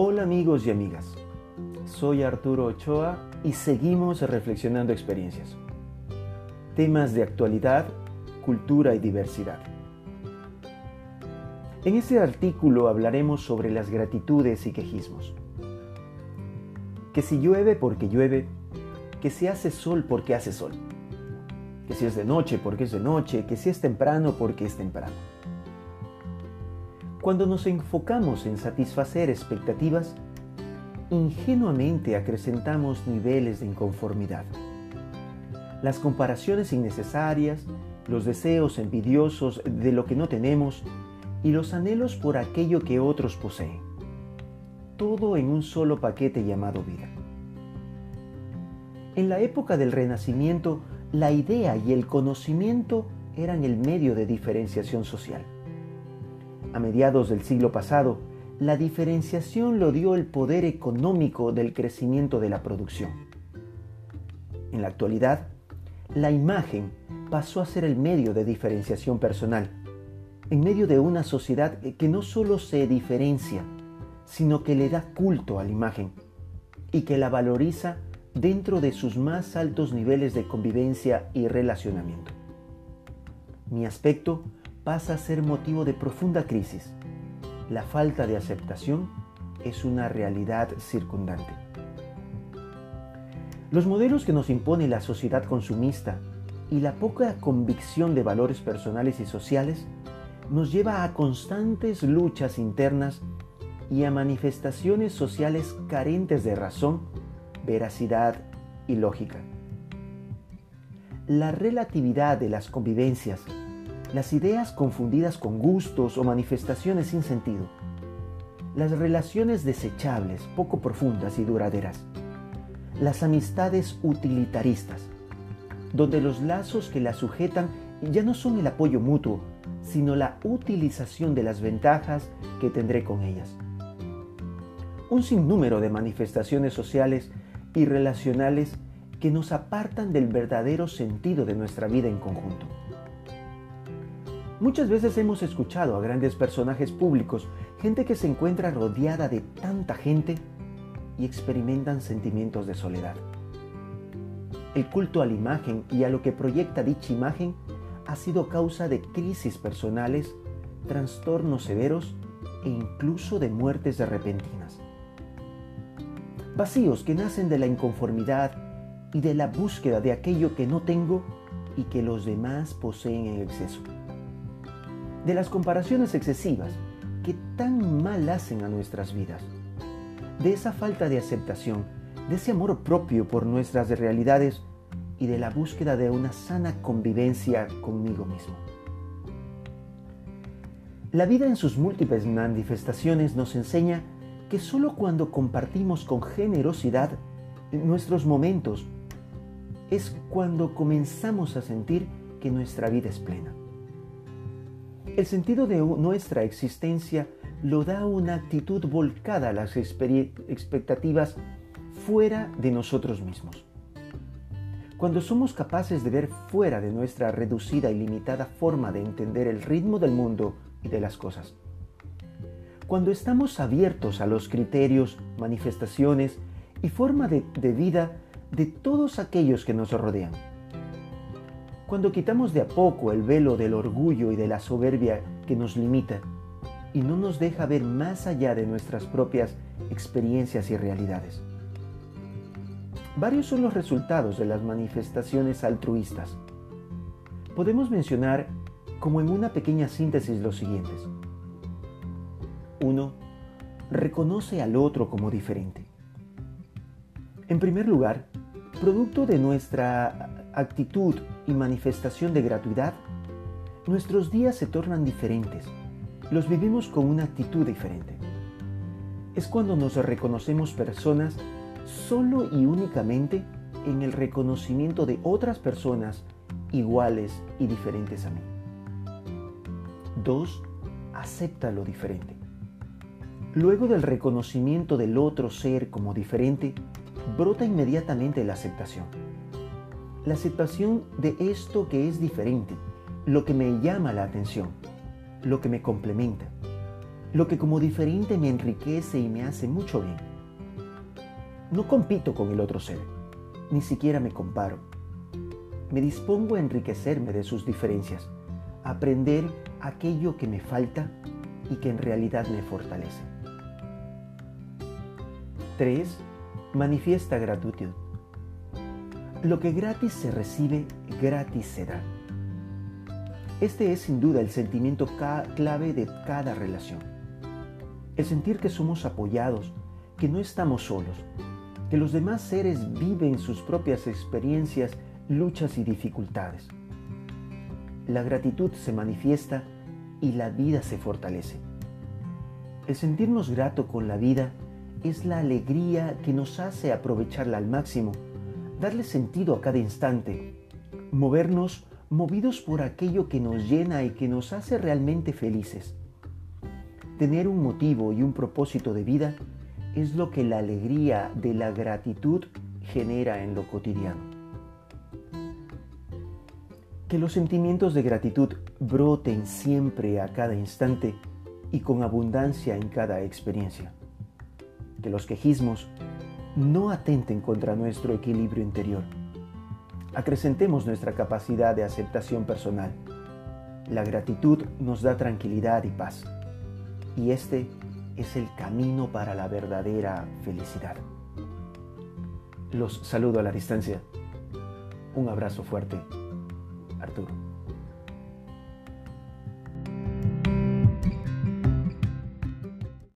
Hola amigos y amigas, soy Arturo Ochoa y seguimos reflexionando experiencias. Temas de actualidad, cultura y diversidad. En este artículo hablaremos sobre las gratitudes y quejismos. Que si llueve porque llueve, que si hace sol porque hace sol, que si es de noche porque es de noche, que si es temprano porque es temprano. Cuando nos enfocamos en satisfacer expectativas, ingenuamente acrecentamos niveles de inconformidad. Las comparaciones innecesarias, los deseos envidiosos de lo que no tenemos y los anhelos por aquello que otros poseen. Todo en un solo paquete llamado vida. En la época del Renacimiento, la idea y el conocimiento eran el medio de diferenciación social. A mediados del siglo pasado, la diferenciación lo dio el poder económico del crecimiento de la producción. En la actualidad, la imagen pasó a ser el medio de diferenciación personal, en medio de una sociedad que no solo se diferencia, sino que le da culto a la imagen y que la valoriza dentro de sus más altos niveles de convivencia y relacionamiento. Mi aspecto pasa a ser motivo de profunda crisis. La falta de aceptación es una realidad circundante. Los modelos que nos impone la sociedad consumista y la poca convicción de valores personales y sociales nos lleva a constantes luchas internas y a manifestaciones sociales carentes de razón, veracidad y lógica. La relatividad de las convivencias las ideas confundidas con gustos o manifestaciones sin sentido, las relaciones desechables, poco profundas y duraderas, las amistades utilitaristas, donde los lazos que las sujetan ya no son el apoyo mutuo, sino la utilización de las ventajas que tendré con ellas. Un sinnúmero de manifestaciones sociales y relacionales que nos apartan del verdadero sentido de nuestra vida en conjunto. Muchas veces hemos escuchado a grandes personajes públicos, gente que se encuentra rodeada de tanta gente y experimentan sentimientos de soledad. El culto a la imagen y a lo que proyecta dicha imagen ha sido causa de crisis personales, trastornos severos e incluso de muertes repentinas. Vacíos que nacen de la inconformidad y de la búsqueda de aquello que no tengo y que los demás poseen en exceso de las comparaciones excesivas que tan mal hacen a nuestras vidas, de esa falta de aceptación, de ese amor propio por nuestras realidades y de la búsqueda de una sana convivencia conmigo mismo. La vida en sus múltiples manifestaciones nos enseña que solo cuando compartimos con generosidad nuestros momentos es cuando comenzamos a sentir que nuestra vida es plena. El sentido de nuestra existencia lo da una actitud volcada a las expectativas fuera de nosotros mismos. Cuando somos capaces de ver fuera de nuestra reducida y limitada forma de entender el ritmo del mundo y de las cosas. Cuando estamos abiertos a los criterios, manifestaciones y forma de, vida de todos aquellos que nos rodean cuando quitamos de a poco el velo del orgullo y de la soberbia que nos limita y no nos deja ver más allá de nuestras propias experiencias y realidades. Varios son los resultados de las manifestaciones altruistas. Podemos mencionar como en una pequeña síntesis los siguientes. 1. Reconoce al otro como diferente. En primer lugar, producto de nuestra actitud y manifestación de gratuidad, nuestros días se tornan diferentes. Los vivimos con una actitud diferente. Es cuando nos reconocemos personas solo y únicamente en el reconocimiento de otras personas iguales y diferentes a mí. 2. Acepta lo diferente. Luego del reconocimiento del otro ser como diferente, brota inmediatamente la aceptación la situación de esto que es diferente, lo que me llama la atención, lo que me complementa. lo que como diferente me enriquece y me hace mucho bien. No compito con el otro ser, ni siquiera me comparo. Me dispongo a enriquecerme de sus diferencias, a aprender aquello que me falta y que en realidad me fortalece. 3. Manifiesta gratitud. Lo que gratis se recibe, gratis se da. Este es sin duda el sentimiento clave de cada relación. El sentir que somos apoyados, que no estamos solos, que los demás seres viven sus propias experiencias, luchas y dificultades. La gratitud se manifiesta y la vida se fortalece. El sentirnos grato con la vida es la alegría que nos hace aprovecharla al máximo, darle sentido a cada instante, movernos movidos por aquello que nos llena y que nos hace realmente felices. Tener un motivo y un propósito de vida es lo que la alegría de la gratitud genera en lo cotidiano. Que los sentimientos de gratitud broten siempre a cada instante y con abundancia en cada experiencia. Que los quejismos no atenten contra nuestro equilibrio interior. Acrecentemos nuestra capacidad de aceptación personal. La gratitud nos da tranquilidad y paz. Y este es el camino para la verdadera felicidad. Los saludo a la distancia. Un abrazo fuerte. Arturo.